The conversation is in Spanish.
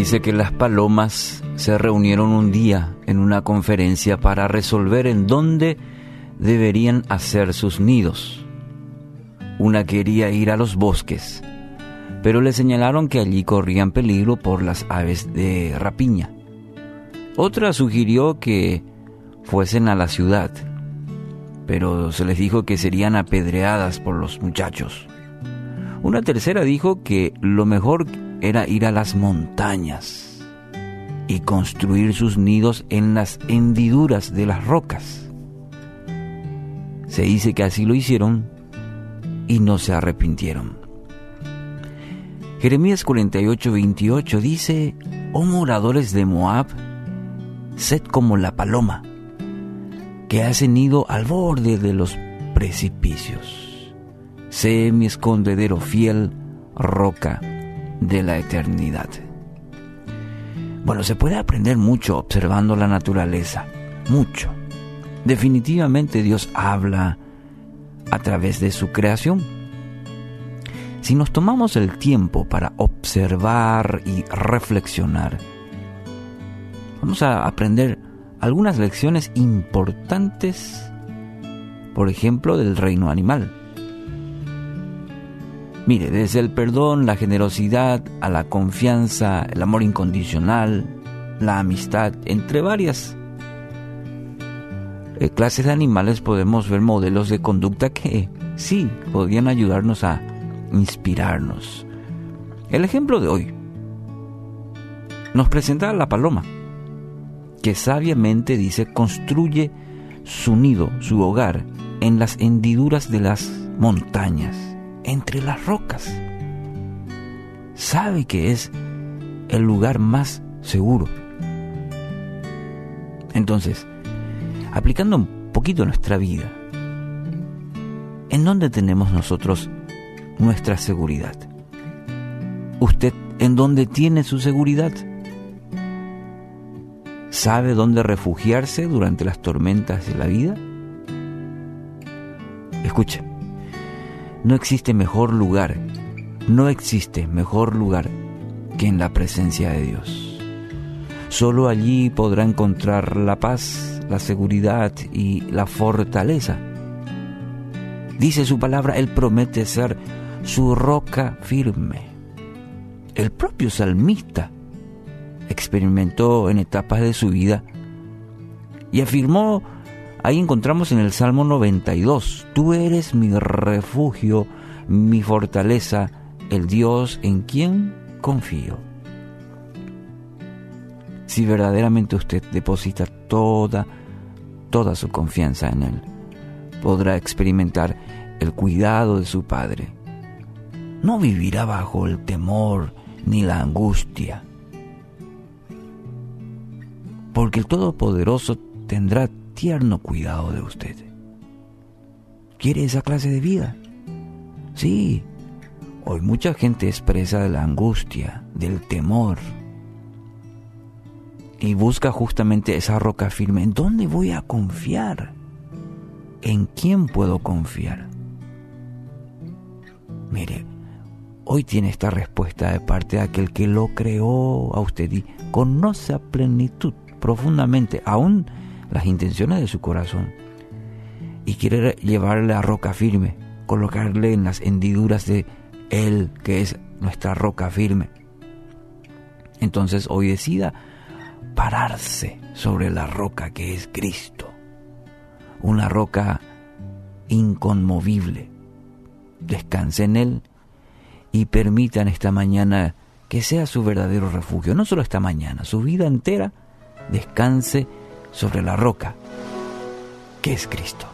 Dice que las palomas se reunieron un día en una conferencia para resolver en dónde deberían hacer sus nidos. Una quería ir a los bosques, pero le señalaron que allí corrían peligro por las aves de rapiña. Otra sugirió que fuesen a la ciudad, pero se les dijo que serían apedreadas por los muchachos. Una tercera dijo que lo mejor era ir a las montañas y construir sus nidos en las hendiduras de las rocas. Se dice que así lo hicieron y no se arrepintieron. Jeremías 48, 28 dice, Oh moradores de Moab, sed como la paloma, que ha nido al borde de los precipicios. Sé mi escondedero fiel, roca de la eternidad. Bueno, se puede aprender mucho observando la naturaleza, mucho. Definitivamente Dios habla a través de su creación. Si nos tomamos el tiempo para observar y reflexionar, vamos a aprender algunas lecciones importantes, por ejemplo, del reino animal. Mire, desde el perdón, la generosidad, a la confianza, el amor incondicional, la amistad, entre varias eh, clases de animales podemos ver modelos de conducta que sí podrían ayudarnos a inspirarnos. El ejemplo de hoy nos presenta a la paloma, que sabiamente dice construye su nido, su hogar, en las hendiduras de las montañas entre las rocas. Sabe que es el lugar más seguro. Entonces, aplicando un poquito nuestra vida, ¿en dónde tenemos nosotros nuestra seguridad? ¿Usted en dónde tiene su seguridad? ¿Sabe dónde refugiarse durante las tormentas de la vida? Escuche, no existe mejor lugar, no existe mejor lugar que en la presencia de Dios. Solo allí podrá encontrar la paz, la seguridad y la fortaleza. Dice su palabra, Él promete ser su roca firme. El propio salmista experimentó en etapas de su vida y afirmó Ahí encontramos en el Salmo 92, tú eres mi refugio, mi fortaleza, el Dios en quien confío. Si verdaderamente usted deposita toda, toda su confianza en Él, podrá experimentar el cuidado de su Padre. No vivirá bajo el temor ni la angustia, porque el Todopoderoso tendrá tierno cuidado de usted. ¿Quiere esa clase de vida? Sí, hoy mucha gente expresa de la angustia, del temor, y busca justamente esa roca firme. ¿En dónde voy a confiar? ¿En quién puedo confiar? Mire, hoy tiene esta respuesta de parte de aquel que lo creó a usted y conoce a plenitud, profundamente, aún las intenciones de su corazón y quiere llevarle a roca firme, colocarle en las hendiduras de Él, que es nuestra roca firme. Entonces hoy decida pararse sobre la roca que es Cristo, una roca inconmovible. Descanse en Él y permitan esta mañana que sea su verdadero refugio, no solo esta mañana, su vida entera, descanse sobre la roca, que es Cristo.